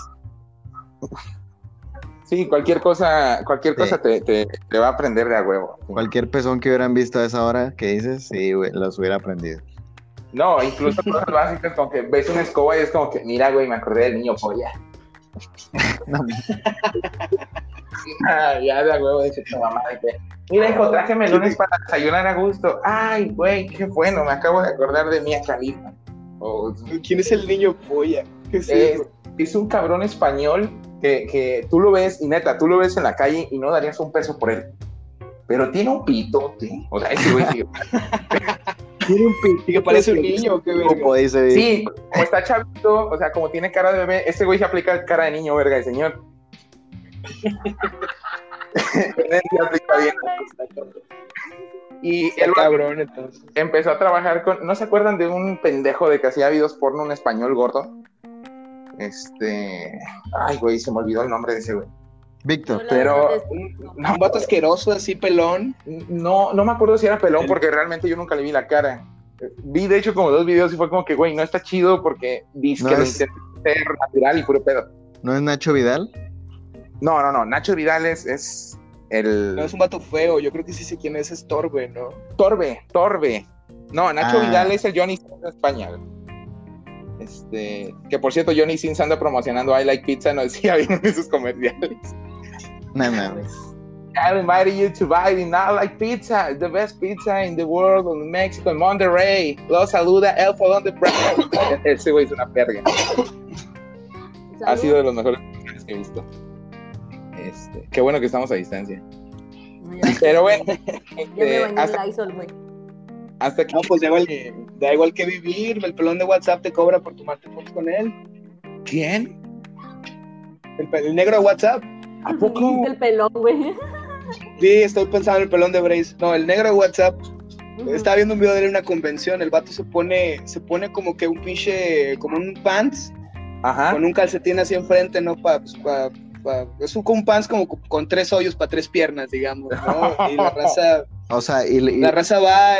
Sí, cualquier cosa, cualquier Sí. cosa te, te, te va a aprender de a huevo. cualquier pezón que hubieran visto a esa hora que dices, sí, güey, los hubiera aprendido. No, incluso cosas *laughs* básicas como que ves una escoba y es como que, mira, güey, me acordé del niño polla. *laughs* No, Ah, ya de a huevo dice tu mamá de que, mira, hijo, traje melones para desayunar a gusto. Ay, güey, qué bueno, me acabo de acordar de Mia Khalifa. O, ¿Quién es el niño polla? ¿Qué es es, eso? Es un cabrón español que, que tú lo ves, y neta, tú lo ves en la calle y no darías un peso por él. Pero tiene un pitote. O sea, ese güey sí. *laughs* tiene un pito. ¿Y que parece un niño qué verga? Sí, como está chavito, o sea, como tiene cara de bebé, ese güey se aplica cara de niño, verga de señor. Y el cabrón, entonces. empezó a trabajar con. ¿No se acuerdan de un pendejo de que hacía videos porno, un español gordo? Este. Ay, güey, se me olvidó el nombre de ese güey. Víctor. Pero- Un, un vato asqueroso, así pelón. No, no me acuerdo si era pelón porque realmente yo nunca le vi la cara. Vi de hecho como dos videos y fue como que, güey, no está chido porque dice No que es- ser natural y puro pedo. ¿No es Nacho Vidal? No, no, no, Nacho Vidal es, es el No es un vato feo. Yo creo que sí sé quién es, es Torbe, ¿no? Torbe, Torbe. No, Nacho Ah. Vidal es el Johnny de España. güey. Este, que por cierto, Johnny Sins anda promocionando I Like Pizza, no *laughs* decía bien en sus comerciales. No mames. I invited you to buy the I Like Pizza, the best pizza in the world, in Mexico, en Monterrey. Los saluda El Fodón de Brown. *laughs* Ese güey es una perga. Ha sido de los mejores comerciales que he visto. Este, qué bueno que estamos a distancia. Pero bueno, ya me este, bañé en hasta, Lysol, güey. Hasta aquí. No, pues da igual, da igual que vivir. El pelón de WhatsApp te cobra por tomarte fotos con él. ¿Quién? El, negro de WhatsApp. ¿A poco? El pelón, güey. Sí, estoy pensando en el pelón de Brace. No, el negro de WhatsApp. Estaba viendo un video de él en una convención. El vato se pone, se pone como que un pinche, como un pants, Ajá. con un calcetín así enfrente, ¿no? Pa, pues, pa- pa- es un, un pants como con, con tres hoyos para tres piernas, digamos, ¿no? *laughs* Y la raza, O sea, y, y- la raza va,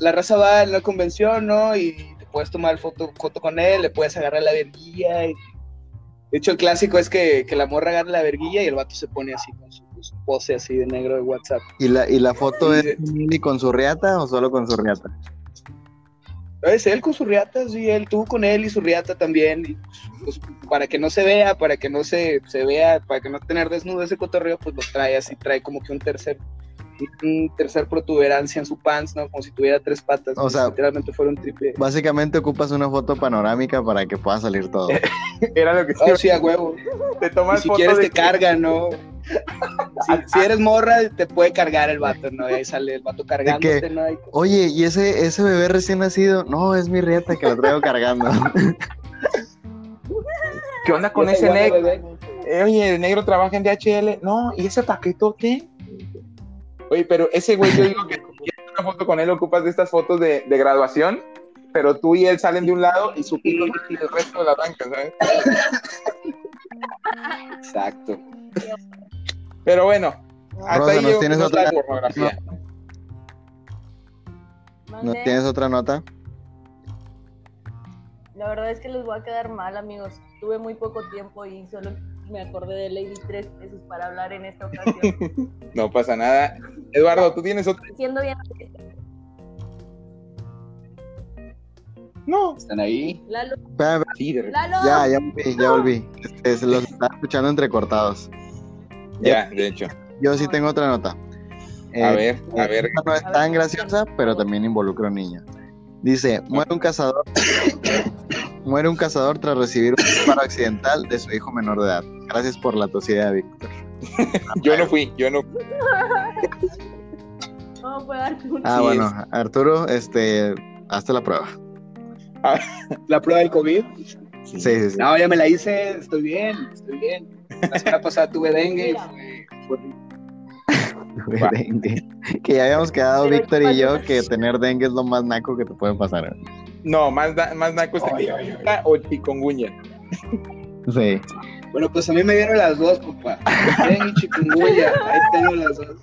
la raza va en la convención, ¿no? Y te puedes tomar foto, foto con él, le puedes agarrar la verguilla. y- De hecho, el clásico es que, que la morra agarra la verguilla y el vato se pone así con su, pose así de negro de WhatsApp. y la, y la foto es Mili con su riata o solo con su riata? Es él con su riata, sí, él, tú con él y su riata también. y, pues, para que no se vea, para que no se, se vea, para que no tener desnudo ese cotorreo, pues lo trae así, trae como que un tercer, un tercer protuberancia en su pants, ¿no? Como si tuviera tres patas. O sea- literalmente fuera un triple. Básicamente ocupas una foto panorámica para que pueda salir todo. *laughs* Era lo que Oh, sí, a huevo. te Y tomas si foto quieres de te que- carga, ¿no? *laughs* Si, si eres morra, te puede cargar el vato, ¿no? Y ahí sale el vato cargándote, ¿no? Y- Oye, ¿y ese, ese bebé recién nacido? No, es mi riata que lo traigo cargando. *laughs* ¿Qué onda con ese negro? Eh, Oye, el negro trabaja en DHL. No, ¿y ese paquetote? Oye, pero ese güey, yo digo que quieres una foto con él, ocupas de estas fotos de, de graduación, pero tú y él salen de un lado y su pito tiene el resto de la banca, ¿sabes? Exacto. Pero bueno, hasta Rosa, ahí ¿nos llegó tienes la otra- pornografía. ¿No tienes otra nota? La verdad es que les voy a quedar mal, amigos. Tuve muy poco tiempo y solo me acordé de Lady tres veces para hablar en esta ocasión. *laughs* No pasa nada. Eduardo, ¿tú tienes otra? Siendo bien, No. ¿Están ahí? Lalo, Sí, de. Ya, ya volví, ya volví. Este, se los estaba escuchando entrecortados. Ya, de hecho. Yo sí tengo otra nota. A Eh, ver, a ver. esta no es tan graciosa, pero también involucra a un niño. Dice, muere un cazador, muere un cazador tras recibir un disparo accidental de su hijo menor de edad. Gracias por la tosida, Víctor. *laughs* Yo no fui, yo no. *laughs* No, fue Arturo. Ah, Sí, bueno, Arturo, este, hazte la prueba. ¿La prueba del COVID? Sí, sí, sí. No, ya me la hice, estoy bien, estoy bien. La semana pasada tuve dengue y fue, fue Va. Dengue. Que ya habíamos quedado, Víctor y yo, ¿cuántos- que tener dengue es lo más naco que te puede pasar. No, más, da- más naco es Ay, ay, ay. o chikungunya. Sí. Bueno, pues a mí me dieron las dos, papá. Dengue y chikungunya, ahí tengo las dos.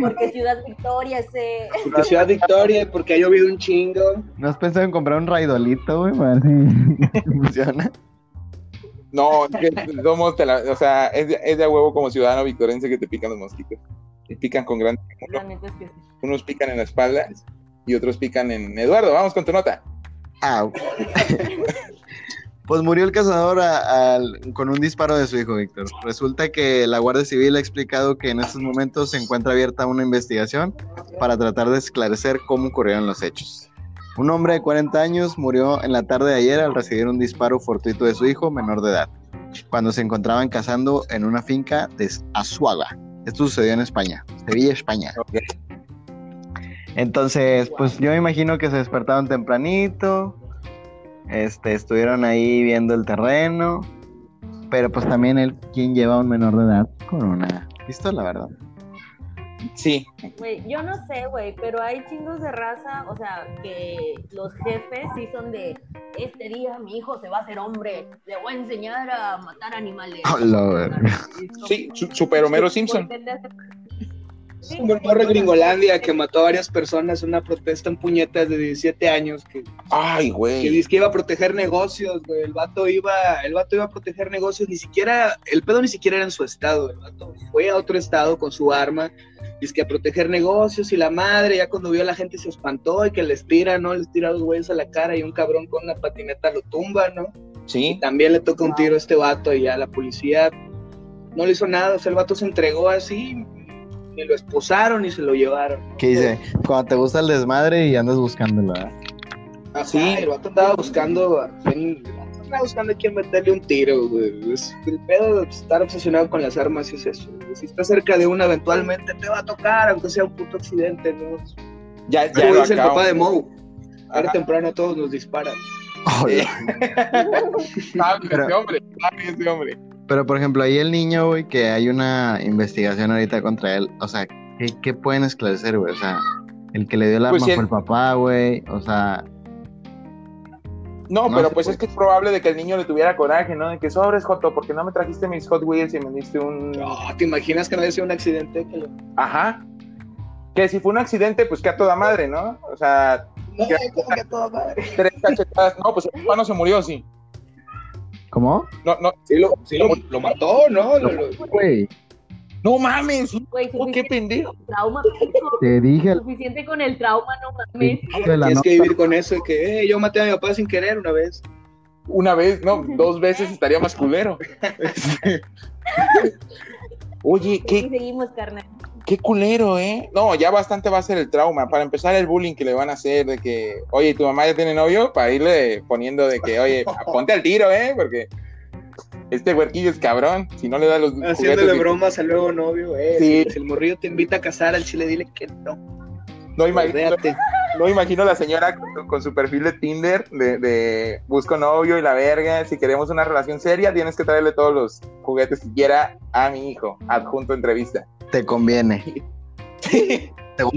Porque Ciudad Victoria se. Porque Ciudad Victoria, porque ha llovido un chingo. ¿No has pensado en comprar un raidolito, güey? *laughs* Funciona. No, es que somos, te la- o sea, es de, es de huevo como ciudadano victorense que te pican los mosquitos. Te pican con que sí. Unos pican en la espalda y otros pican en. Eduardo, vamos con tu nota. Au. Pues murió el cazador a- con un disparo de su hijo, Víctor. Resulta que la Guardia Civil ha explicado que en estos momentos se encuentra abierta una investigación para tratar de esclarecer cómo ocurrieron los hechos. Un hombre de 40 años murió en la tarde de ayer al recibir un disparo fortuito de su hijo menor de edad, cuando se encontraban cazando en una finca de Azuaga. Esto sucedió en España, Sevilla, España. Entonces, pues yo me imagino que se despertaron tempranito, este, estuvieron ahí viendo el terreno, pero pues también él, quien lleva a un menor de edad con una pistola, ¿verdad? Sí, Güey, yo no sé, güey, pero hay chingos de raza, o sea, que los jefes sí son de, este día mi hijo se va a hacer hombre, le voy a enseñar a matar animales. *laughs* Hola, sí, su- Super Homero Simpson. Es como el morro de Gringolandia que mató a varias personas en una protesta en puñetas de 17 años que, Ay, que güey. dice que iba a proteger negocios, güey. El vato iba, el vato iba a proteger negocios, ni siquiera, el pedo ni siquiera era en su estado, el vato fue a otro estado con su arma, dice que a proteger negocios y la madre, ya cuando vio a la gente se espantó y que les tira, ¿no? Les tira dos güeyes a la cara y un cabrón con una patineta lo tumba, ¿no? Y Sí, también le toca un tiro a este vato y ya la policía no le hizo nada, o sea, el vato se entregó así, ni lo esposaron ni se lo llevaron. ¿Qué dice? Cuando te gusta el desmadre y andas buscándolo, ¿verdad? Ajá, Sí. el vato andaba buscando a quién, andaba buscando a quién meterle un tiro, güey. Es- el pedo de estar obsesionado con las armas es eso. güey. Si estás cerca de una, eventualmente te va a tocar, aunque sea un puto accidente, ¿no? ya, ya dice el papá de Moe. Ahora temprano todos nos disparan. Pero- *laughs* ese hombre, sabe ese hombre. Pero por ejemplo, ahí el niño, güey, que hay una investigación ahorita contra él, o sea, ¿qué, qué pueden esclarecer, güey? O sea, el que le dio el arma Pues fue el papá, güey, o sea, No, No pero pues puede. es que es probable de que el niño le tuviera coraje, ¿no? De que sobres, Joto, porque no me trajiste mis Hot Wheels y me diste un... No, ¿te imaginas que no haya sido un accidente? Que Ajá. Que si fue un accidente, pues que a toda madre, ¿no? O sea, No, que a toda madre. tres cachetadas. No, pues el papá no se murió, sí. ¿Cómo? No, no, Sí, lo, sí lo, lo mató, ¿no? Lo- lo- Güey, no mames. Güey, Oh, qué pendejo. trauma, te dije suficiente con el trauma, no mames. Tienes nota. que vivir con eso de que eh, yo maté a mi papá sin querer una vez. Una vez, no, *laughs* dos veces estaría más culero. *laughs* Oye, Y qué, seguimos, carnal. Qué culero, ¿eh? No, ya bastante va a ser el trauma. Para empezar, el bullying que le van a hacer de que, oye, tu mamá ya tiene novio, para irle poniendo de que, oye, *laughs* ponte al tiro, ¿eh? Porque este huerquillo es cabrón. Si no le da los Haciéndole juguetes, bromas al nuevo novio, eh. Sí. Si, el morrillo te invita a casar al chile, dile que no. no, imagino, no imagino la señora con, con su perfil de Tinder de, de busco novio y la verga. Si queremos una relación seria, tienes que traerle todos los juguetes que quiera a mi hijo. Adjunto entrevista. Te conviene.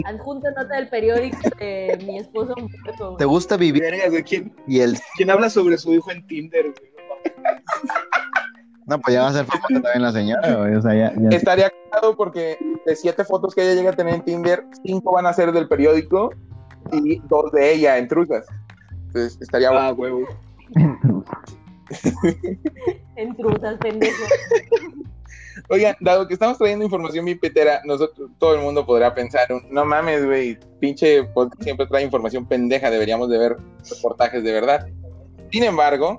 Adjunto nota del periódico de mi esposo muerto. ¿Te gusta vivir ¿quién, y el quién habla sobre su hijo en Tinder, güey? no, pues ya va a ser famosa también la señora, güey, o sea, ya, ya- Estaría claro porque de siete fotos que ella llega a tener en Tinder, cinco van a ser del periódico y dos de ella en truzas. Entonces estaría bueno. Ah, huevo. En truzas, pendejo. *laughs* Oigan, dado que estamos trayendo información bien petera, nosotros, todo el mundo podrá pensar, un, no mames, güey, pinche podcast siempre trae información pendeja, deberíamos de ver reportajes de verdad. Sin embargo,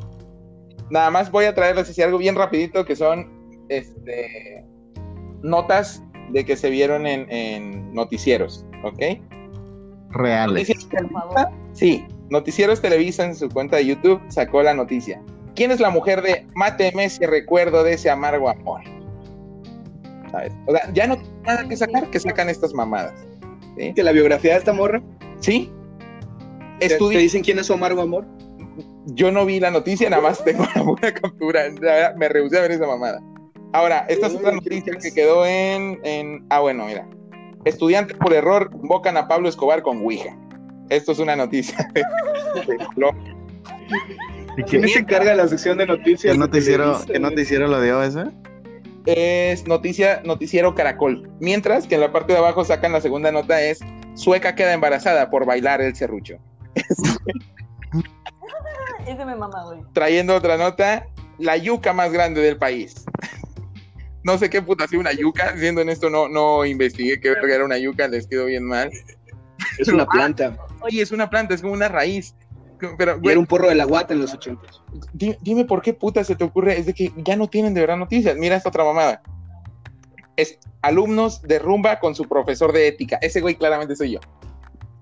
nada más voy a traerles así algo bien rapidito que son este notas de que se vieron en, en noticieros, ¿ok? reales. Noticias Por favor. Sí, Noticieros Televisa en su cuenta de YouTube sacó la noticia. ¿Quién es la mujer de Máteme ese recuerdo de ese amargo amor? ¿Sabes? O sea, ya no tiene nada que sacar, que sacan estas mamadas. ¿Sí? Que la biografía de esta morra. ¿Sí? ¿Te, te dicen quién es su amargo amor? Yo no vi la noticia, nada más tengo la buena captura. Verdad, Me rehusé a ver esa mamada. Ahora, esta es otra noticia que quedó en, en... Ah, bueno, mira. Estudiantes por error invocan a Pablo Escobar con Ouija. Esto es una noticia. de- de Colombia. ¿Quién se encarga de la sección de noticias? ¿Qué noticiero, Televisa, ¿qué güey? noticiero lo dio ese? Es noticia, noticiero Caracol. Mientras que en la parte de abajo sacan la segunda nota es Sueca queda embarazada por bailar el serrucho. *laughs* Ese me mama, güey. Trayendo otra nota, la yuca más grande del país. *laughs* No sé qué puta sea una yuca, siendo en esto no, no investigué qué verga era una yuca, les quedó bien mal. Es una planta. Oye, es una planta, es como una raíz. Pero, Y era un porro de la guata en los ochentas. di- dime por qué puta se te ocurre, es de que ya no tienen de verdad noticias. Mira esta otra mamada. Es alumnos de rumba con su profesor de ética. Ese güey claramente soy yo.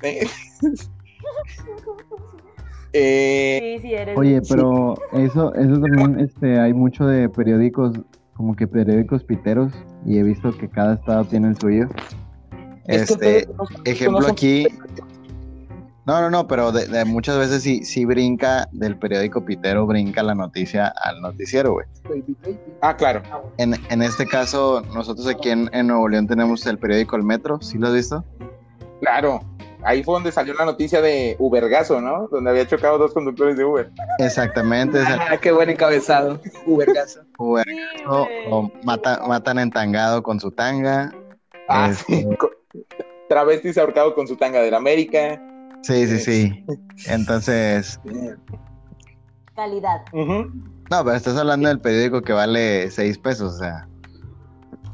*laughs* Eh, Sí, sí, eres. Oye, pero *laughs* eso, eso también, este, hay mucho de periódicos, como que periódicos piteros, y he visto que cada estado tiene el suyo. Este, no ejemplo aquí, No, no, no, pero de, de muchas veces sí, sí brinca del periódico pitero, brinca la noticia al noticiero, güey. Ah, claro. En, en este caso, nosotros aquí en, en Nuevo León tenemos el periódico El Metro, ¿sí lo has visto? Claro. Ahí fue donde salió la noticia de Ubergazo, ¿no? Donde había chocado dos conductores de Uber. Exactamente, Ah, qué buen encabezado. Ubergazo. Uber, Sí, o, mata- matan entangado con su tanga. Ah, Este, sí. Travestis ahorcado con su tanga de la América. Sí, sí, sí. Entonces, Calidad. No, pero estás hablando del periódico que vale seis pesos, o sea.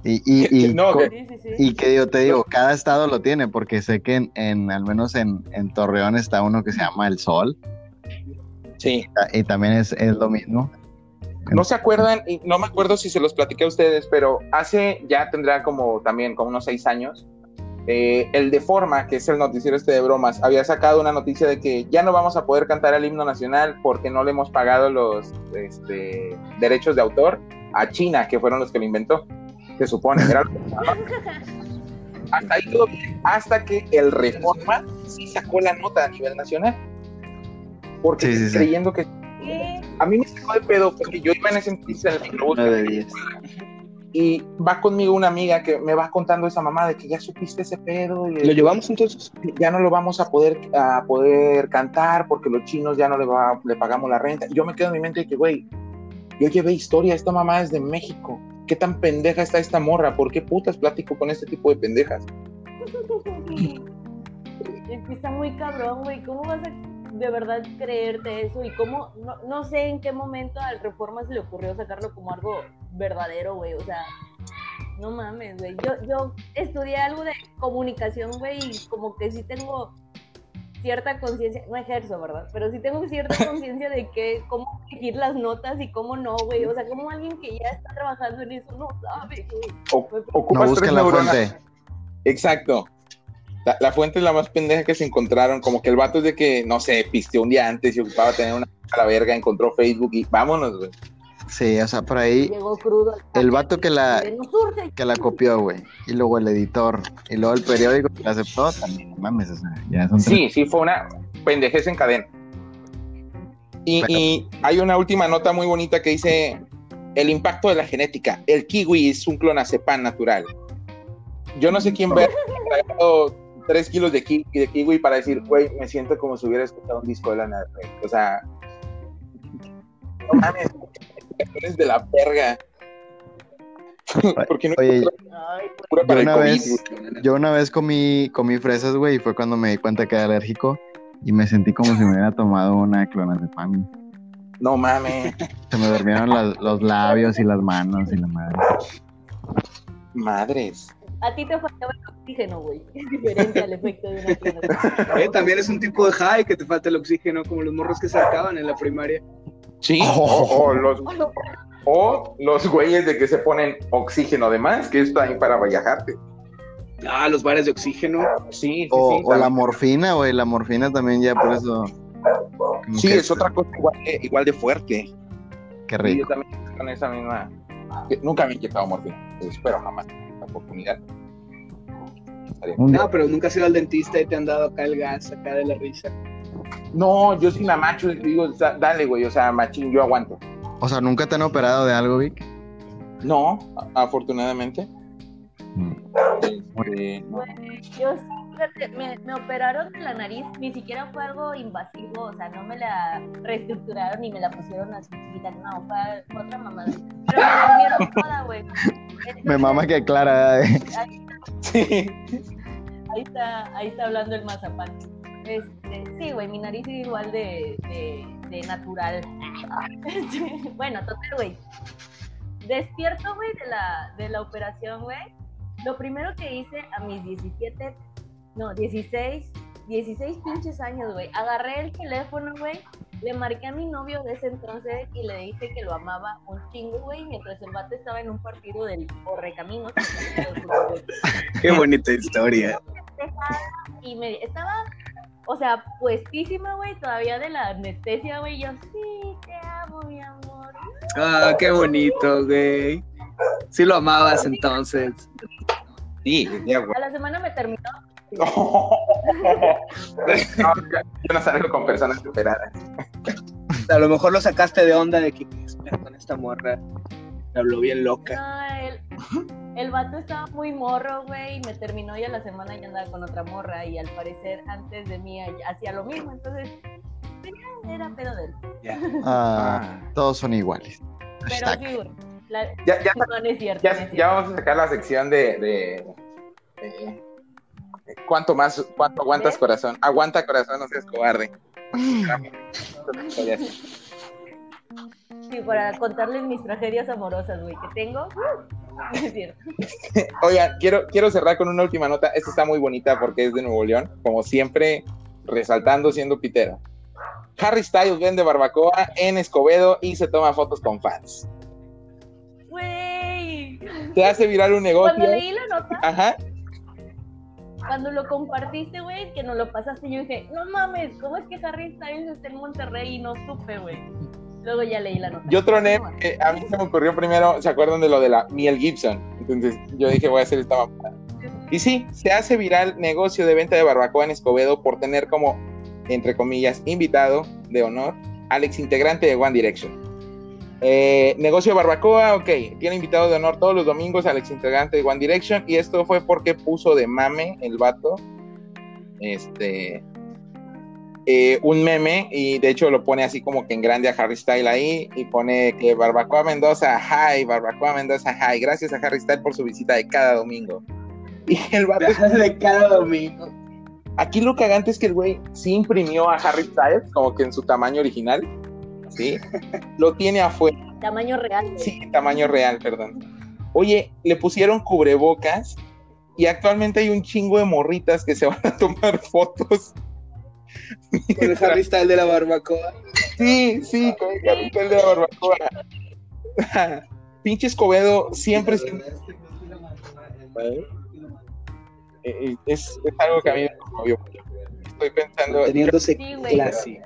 Y, y, y, No, co- que- Sí, sí, sí. y que yo te digo, cada estado lo tiene, porque sé que en, en- al menos en, en Torreón está uno que se llama El Sol, Sí. y también es, es lo mismo. No se acuerdan, y no me acuerdo si se los platiqué a ustedes, pero hace ya tendrá como también como unos seis años, eh, el de Forma, que es el noticiero este de bromas, había sacado una noticia de que ya no vamos a poder cantar el himno nacional porque no le hemos pagado los este, derechos de autor a China, que fueron los que lo inventó, se supone. Era lo que hasta ahí todo bien, hasta que el Reforma sí sacó la nota a nivel nacional. Porque Sí, sí, sí. creyendo que ¿Qué? a mí me sacó de pedo porque yo iba en ese entonces en el microbús. Y va conmigo una amiga que me va contando esa mamá de que ya supiste ese pedo y ¿Lo llevamos entonces? ya no lo vamos a poder a poder cantar porque los chinos ya no le, va, le pagamos la renta. Y yo me quedo en mi mente de que, güey, yo llevé historia, esta mamá es de México. ¿Qué tan pendeja está esta morra? ¿Por qué putas platico con este tipo de pendejas? *laughs* Es que está muy cabrón, güey. ¿Cómo vas a de verdad creerte eso? Y cómo, no, no sé en qué momento al Reforma se le ocurrió sacarlo como algo verdadero, güey. O sea, no mames, güey. Yo, yo estudié algo de comunicación, güey, y como que sí tengo cierta conciencia, no ejerzo, ¿verdad? Pero sí tengo cierta *laughs* conciencia de que cómo elegir las notas y cómo no, güey. O sea, como alguien que ya está trabajando en eso no sabe, güey. O- ocupas la neuronas. fuente. Exacto. La, fuente es la más pendeja que se encontraron. Como que el vato es de que, no sé, pisteó un día antes y ocupaba tener una *laughs* a la verga, encontró Facebook y vámonos, güey. Sí, o sea, por ahí. Llegó crudo. El vato que la, que la copió, güey. Y luego el editor. Y luego el periódico que la aceptó también. Mames, o sea, ya son Sí, tres. sí, fue una pendejez en cadena. Y, hay una última nota muy bonita que dice: El impacto de la genética. El kiwi es un clonazepam natural. Yo no sé quién *laughs* ver 3 kilos de, ki de kiwi para decir, güey, me siento como si hubiera escuchado un disco de Lana del Rey. O sea, no mames, *laughs* eres de la verga. Porque no Oye, pues, yo, una vez, yo una vez comí, comí fresas, güey, y fue cuando me di cuenta que era alérgico y me sentí como si me hubiera tomado una clonazepam. No mames. Se me durmieron los labios y las manos y la madre. Madres. A ti te faltaba el oxígeno, güey. *laughs* Es diferente al efecto de una clonazepam. Eh, también es un tipo de high que te falta el oxígeno, como los morros que se acaban en la primaria. Sí, Oh. o, los, *laughs* o los güeyes de que se ponen oxígeno de más, que es también para viajarte. Ah, los bares de oxígeno. Sí, sí, O, sí. o la morfina, güey, la morfina también ya por eso. Sí, es otra cosa igual de, igual de fuerte. Qué Sí, yo rico. también con esa misma. Nunca me he inyectado morfina. Espero jamás oportunidad. No, pero nunca has ido al dentista y te han dado acá el gas, acá de la risa. No, yo sí la macho y digo, "Da- dale, güey, o sea, machín, yo aguanto. O sea, ¿nunca te han operado de algo, Vic? No, afortunadamente. Mm. Este, no. Güey, Yo sí, fíjate, me, me operaron de la nariz, ni siquiera fue algo invasivo, o sea, no me la reestructuraron ni me la pusieron así chiquita, no, fue, fue otra mamada. Pero me durmieron toda, güey. *laughs* Me mama que Clara. eh. Ahí, Sí. ahí está, ahí está hablando el mazapán. Este, sí, güey, mi nariz es igual de, de, de natural. *laughs* Bueno, total, güey. Despierto, güey, de la, de la operación, güey. Lo primero que hice a mis 17, no, 16, 16 pinches años, güey. Agarré el teléfono, güey. Le marqué a mi novio de ese entonces y le dije que lo amaba un chingo, güey, mientras el vato estaba en un partido del Correcaminos. *laughs* Qué bonita historia. y me estaba, o sea, puestísima, güey, todavía de la anestesia, güey. Yo, sí, te amo, mi amor. Ah, qué bonito, güey. Sí lo amabas entonces. Sí, ya, güey. A la semana me terminó. No. *laughs* Yo no salgo con personas superadas. A lo mejor lo sacaste de onda de que con esta morra. Me habló bien loca. No, el, el vato estaba muy morro, güey, y me terminó y a la semana ya andaba con otra morra y al parecer antes de mí hacía lo mismo, entonces era pedo de él. Ya. *laughs* Ah, todos son iguales. Pero sí, la- Ya, ya, no, no es cierto. no es ya, cierto. ya vamos a sacar la sección de. de- de- ¿Cuánto más? ¿Cuánto aguantas ¿Eh? corazón? Aguanta corazón, no seas cobarde. Sí, para contarles mis tragedias amorosas, güey, que tengo. *laughs* No es cierto. *laughs* Oigan, quiero, quiero cerrar con una última nota. Esta está muy bonita porque es de Nuevo León, como siempre, resaltando siendo pitero. Harry Styles vende barbacoa en Escobedo y se toma fotos con fans. Güey. Se hace viral un negocio. Cuando leí la nota, Ajá. Cuando lo compartiste, güey, que nos lo pasaste, yo dije, no mames, ¿cómo es que Harry Styles está en Monterrey y no supe, güey? Luego ya leí la nota. Yo troné, eh, a mí se me ocurrió primero, ¿se acuerdan de lo de la Miel Gibson? Entonces yo dije, voy a hacer esta mamada. Y sí, se hace viral negocio de venta de barbacoa en Escobedo por tener como, entre comillas, invitado de honor al ex integrante de One Direction. Eh, negocio de barbacoa, ok, tiene invitado de honor todos los domingos al ex integrante de One Direction y esto fue porque puso de mame el vato, este, eh, un meme y de hecho lo pone así como que en grande a Harry Style ahí y pone que Barbacoa Mendoza, hi, Barbacoa Mendoza, hi, gracias a Harry Style por su visita de cada domingo. *laughs* Y el vato, de cada domingo. aquí lo cagante es que el güey sí imprimió a Harry Styles como que en su tamaño original, ¿sí? Lo tiene afuera, Tamaño real. sí, tamaño real, perdón. Oye, le pusieron cubrebocas y actualmente hay un chingo de morritas que se van a tomar *laughs* fotos. Con el Harry de la barbacoa. Sí, sí, con el cartel de la barbacoa. *laughs* Pinche Escobedo siempre se- Eh, es, es algo que a mí me conmovió. Estoy pensando. Teniéndose clase.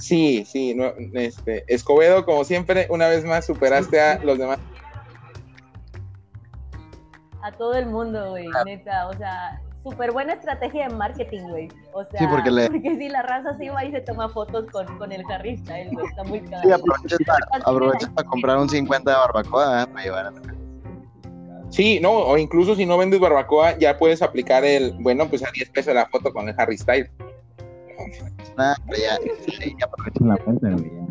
Sí, sí, no, este, Escobedo, como siempre, una vez más superaste a los demás. A todo el mundo, güey, neta. O sea, súper buena estrategia de marketing, güey. O sea, Sí, porque le- si la raza se va y se toma fotos con, con el Harry Styles, güey. Está muy Sí, cagado. aprovechas para, aprovechas para comprar un 50 de barbacoa, ¿eh? para llevar a Sí, no, o incluso si no vendes barbacoa, ya puedes aplicar el, bueno, pues a 10 pesos la foto con el Harry Styles. Nah, pero ya, sí, ya aprovechas. En la puerta, güey. ya.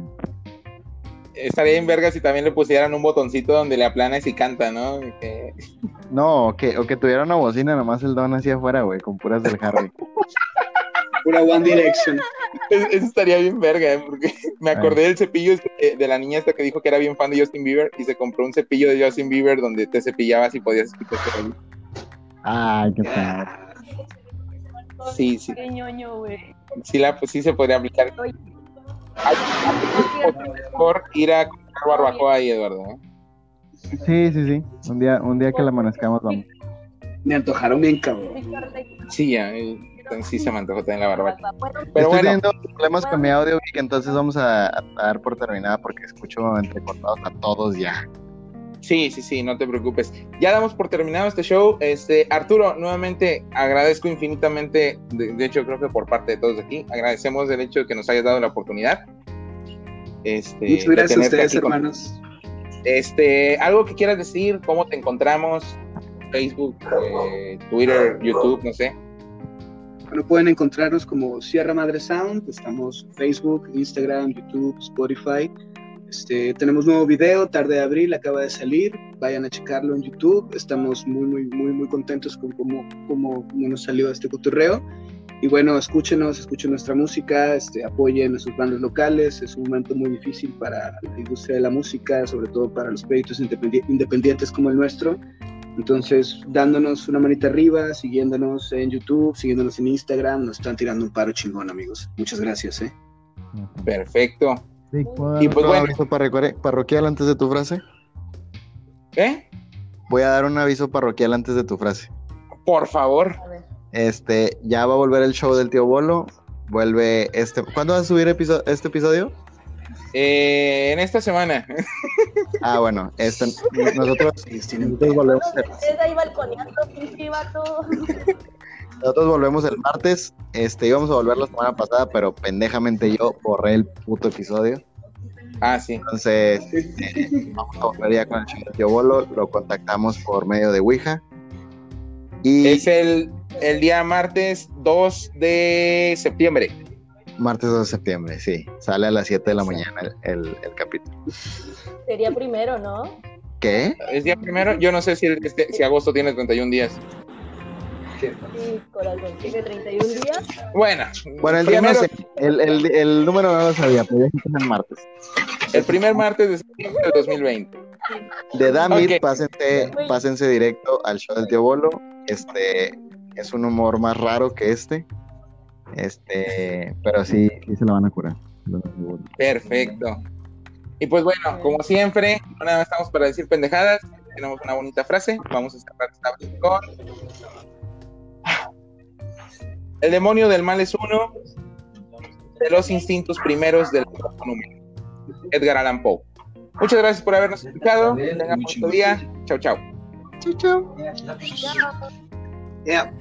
Estaría en verga si también le pusieran un botoncito donde le aplanas y canta, ¿no? Que- No, o que, o que tuviera una bocina nomás el don hacia afuera, güey, con puras del Harry. *laughs* Pura One Direction. Eso estaría bien verga, ¿eh? porque me acordé del cepillo este de, la niña esta que dijo que era bien fan de Justin Bieber y se compró un cepillo de Justin Bieber donde te cepillabas y podías escuchar. Ay, qué pedo. Sí, sí, Qué ñoño, güey. sí, la, pues sí se podría aplicar. Oye, Hay por ir a comprar barbacoa ahí, Eduardo. ¿eh? Sí, sí, sí. Un día, un día que la amanezcamos, vamos. Me antojaron bien, cabrón. Sí, ya, eh, sí se me antojó también la barbacoa. Pero Estoy bueno, teniendo problemas con mi audio, Vic, entonces vamos a, a dar por terminada porque escucho entrecortados a todos ya. Sí, sí, sí, no te preocupes. Ya damos por terminado este show. Este, Arturo, nuevamente agradezco infinitamente, de, de hecho creo que por parte de todos aquí, agradecemos el hecho de que nos hayas dado la oportunidad. Este, Muchas gracias a ustedes, con- hermanos. Este, algo que quieras decir, cómo te encontramos, Facebook, eh, Twitter, YouTube, no sé. Bueno, pueden encontrarnos como Sierra Madre Sound. Estamos en Facebook, Instagram, YouTube, Spotify. Este, tenemos nuevo video, tarde de abril, acaba de salir. Vayan a checarlo en YouTube. Estamos muy, muy, muy, muy contentos con cómo, cómo, cómo nos salió este cotorreo. Y bueno, escúchenos, escuchen nuestra música, este, apoyen a sus bandas locales. Es un momento muy difícil para la industria de la música, sobre todo para los proyectos independi- independientes como el nuestro. Entonces, dándonos una manita arriba, siguiéndonos en YouTube, siguiéndonos en Instagram, nos están tirando un paro chingón, amigos. Muchas gracias, ¿eh? Perfecto. Vic, ¿puedo dar Y pues ¿Un bueno, aviso parroquial- antes de tu frase? ¿eh? Voy a dar un aviso parroquial antes de tu frase. Por favor. Este, ya va a volver el show del tío Bolo. Vuelve este. ¿Cuándo va a subir episo- este episodio? Eh, en esta semana. Ah, bueno, este, nosotros, volvemos. Ahí balconeando, pinche vato. Nosotros volvemos el martes. Este, íbamos a volver la semana pasada, pero pendejamente yo borré el puto episodio. Ah, sí. Entonces, este, vamos a volver ya con el tío Bolo. Lo contactamos por medio de Ouija. Y Es el, el día martes 2 de septiembre. martes 2 de septiembre, sí. Sale a las 7 de la mañana el, el- el capítulo. Sería primero, ¿no? ¿Qué? Es día primero. Yo no sé si, este- si agosto tiene 31 días. Sí, corazón. Tiene 31 días. Bueno, Bueno, el día primero- no sé. El, el- el número no lo sabía, pero ya que es el martes. el primer martes de septiembre del 2020. De Damit, Ok. pásense, pásense directo al show del tío Bolo. Este es un humor más raro que este. Este, pero sí, sí se la van a curar. lo. Perfecto. Y pues bueno, como siempre, no nada más estamos para decir pendejadas. Tenemos una bonita frase. Vamos a cerrar esta vez con. El demonio del mal es uno de los instintos primeros del humano. Edgar Allan Poe. Muchas gracias por habernos escuchado. Tengan un bonito día. Chao, chao. Chau, chau. Yeah.